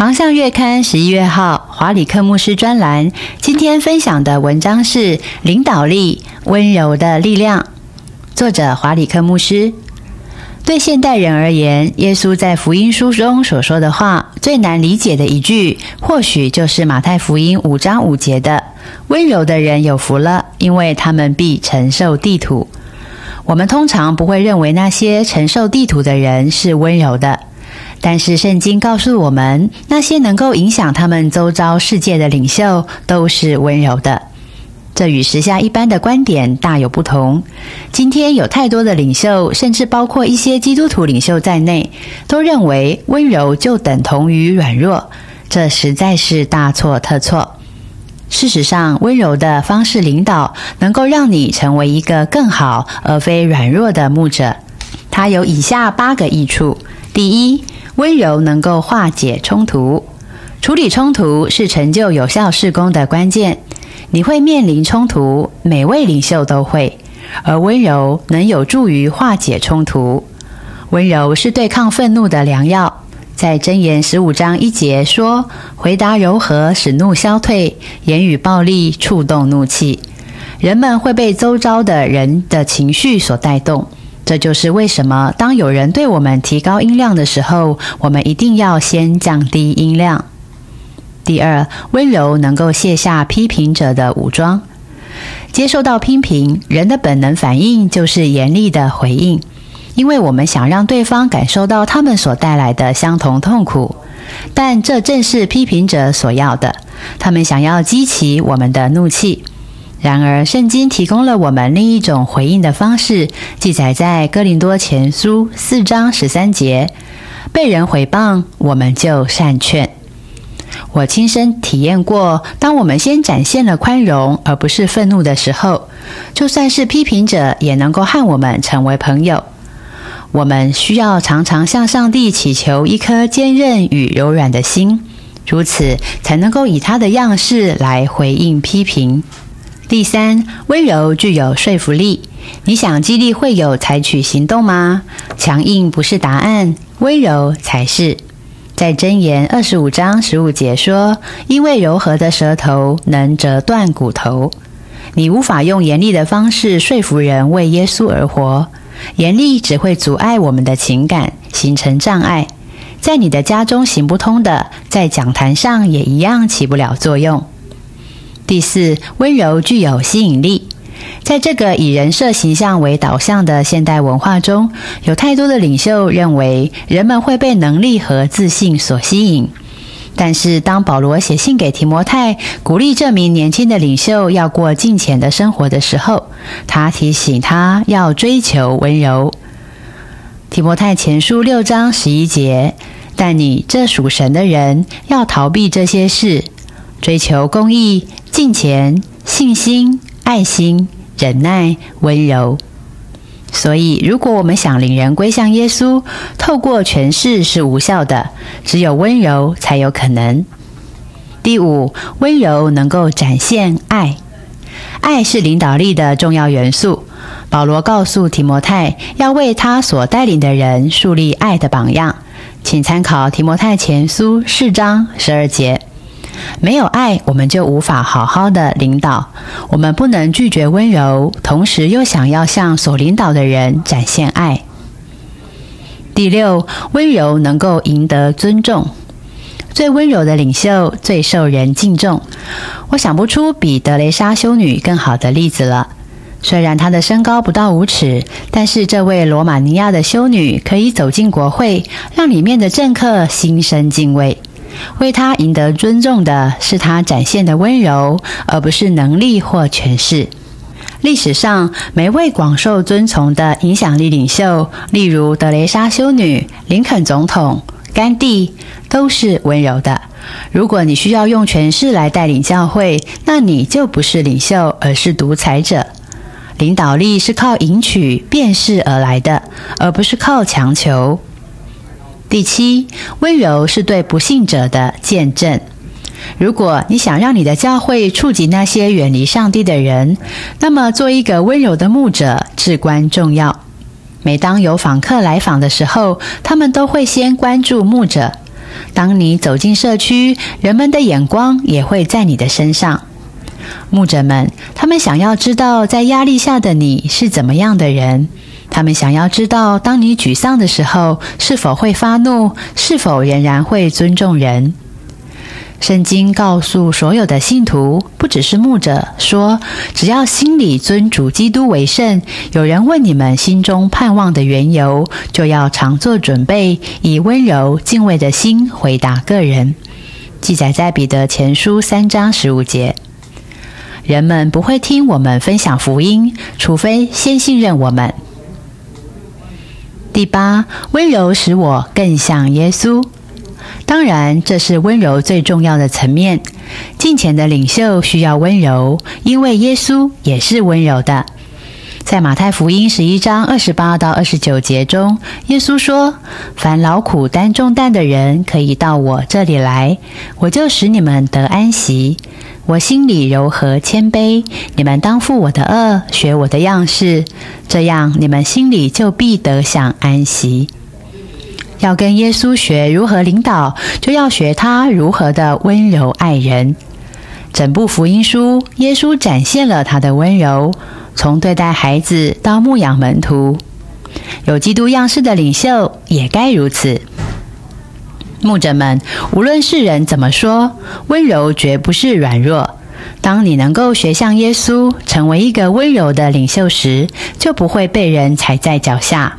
航向月刊十一月号华里克牧师专栏，今天分享的文章是《领导力：温柔的力量》，作者华里克牧师。对现代人而言，耶稣在福音书中所说的话，最难理解的一句，或许就是马太福音五章五节的：“温柔的人有福了，因为他们必承受地土。”我们通常不会认为那些承受地土的人是温柔的。但是圣经告诉我们，那些能够影响他们周遭世界的领袖都是温柔的。这与时下一般的观点大有不同。今天有太多的领袖，甚至包括一些基督徒领袖在内，都认为温柔就等同于软弱，这实在是大错特错。事实上，温柔的方式领导，能够让你成为一个更好而非软弱的牧者。它有以下八个益处：第一，温柔能够化解冲突，处理冲突是成就有效事工的关键。你会面临冲突，每位领袖都会，而温柔能有助于化解冲突。温柔是对抗愤怒的良药。在箴言十五章一节说：“回答柔和，使怒消退；言语暴力，触动怒气。”人们会被周遭的人的情绪所带动。这就是为什么，当有人对我们提高音量的时候，我们一定要先降低音量。第二，温柔能够卸下批评者的武装。接受到批评，人的本能反应就是严厉的回应，因为我们想让对方感受到他们所带来的相同痛苦。但这正是批评者所要的，他们想要激起我们的怒气。然而，圣经提供了我们另一种回应的方式，记载在哥林多前书四章十三节：“被人毁谤，我们就善劝。”我亲身体验过，当我们先展现了宽容，而不是愤怒的时候，就算是批评者，也能够和我们成为朋友。我们需要常常向上帝祈求一颗坚韧与柔软的心，如此才能够以他的样式来回应批评。第三，温柔具有说服力。你想激励会友采取行动吗？强硬不是答案，温柔才是。在箴言二十五章十五节说：“因为柔和的舌头能折断骨头。”你无法用严厉的方式说服人为耶稣而活，严厉只会阻碍我们的情感，形成障碍。在你的家中行不通的，在讲坛上也一样起不了作用。第四，温柔具有吸引力。在这个以人设形象为导向的现代文化中，有太多的领袖认为人们会被能力和自信所吸引。但是，当保罗写信给提摩太，鼓励这名年轻的领袖要过近前的生活的时候，他提醒他要追求温柔。提摩太前书六章十一节：但你这属神的人，要逃避这些事，追求公义。敬虔、信心、爱心、忍耐、温柔。所以，如果我们想领人归向耶稣，透过权势是无效的，只有温柔才有可能。第五，温柔能够展现爱，爱是领导力的重要元素。保罗告诉提摩太，要为他所带领的人树立爱的榜样，请参考提摩太前书四章十二节。没有爱，我们就无法好好的领导。我们不能拒绝温柔，同时又想要向所领导的人展现爱。第六，温柔能够赢得尊重。最温柔的领袖最受人敬重。我想不出比德雷莎修女更好的例子了。虽然她的身高不到五尺，但是这位罗马尼亚的修女可以走进国会，让里面的政客心生敬畏。为他赢得尊重的是他展现的温柔，而不是能力或权势。历史上每位广受尊崇的影响力领袖，例如德雷莎修女、林肯总统、甘地都是温柔的。如果你需要用权势来带领教会，那你就不是领袖，而是独裁者。领导力是靠赢取、辨识而来的，而不是靠强求。第七，温柔是对不幸者的见证。如果你想让你的教会触及那些远离上帝的人，那么做一个温柔的牧者至关重要。每当有访客来访的时候，他们都会先关注牧者。当你走进社区，人们的眼光也会在你的身上。牧者们，他们想要知道在压力下的你是怎么样的人。他们想要知道，当你沮丧的时候，是否会发怒，是否仍然会尊重人。圣经告诉所有的信徒，不只是牧者，说只要心里尊主基督为圣。有人问你们心中盼望的缘由，就要常做准备，以温柔敬畏的心回答个人。记载在彼得前书三章十五节。人们不会听我们分享福音，除非先信任我们。第八，温柔使我更像耶稣。当然，这是温柔最重要的层面。敬虔的领袖需要温柔，因为耶稣也是温柔的。在马太福音十一章二十八到二十九节中，耶稣说：“凡劳苦担重担的人，可以到我这里来，我就使你们得安息。我心里柔和谦卑，你们当负我的恶，学我的样式，这样你们心里就必得享安息。”要跟耶稣学如何领导，就要学他如何的温柔爱人。整部福音书，耶稣展现了他的温柔，从对待孩子到牧养门徒。有基督样式的领袖也该如此。牧者们，无论世人怎么说，温柔绝不是软弱。当你能够学像耶稣，成为一个温柔的领袖时，就不会被人踩在脚下。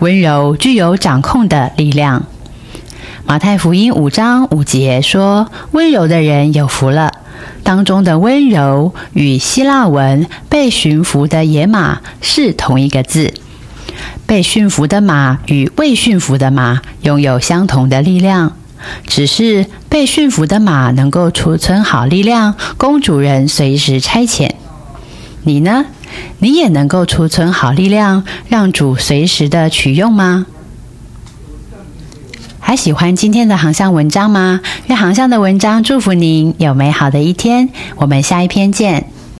温柔具有掌控的力量。马太福音五章五节说：“温柔的人有福了。”当中的“温柔”与希腊文“被驯服的野马”是同一个字。被驯服的马与未驯服的马拥有相同的力量，只是被驯服的马能够储存好力量，供主人随时差遣。你呢？你也能够储存好力量，让主随时的取用吗？还喜欢今天的航向文章吗？愿航向的文章祝福您有美好的一天。我们下一篇见。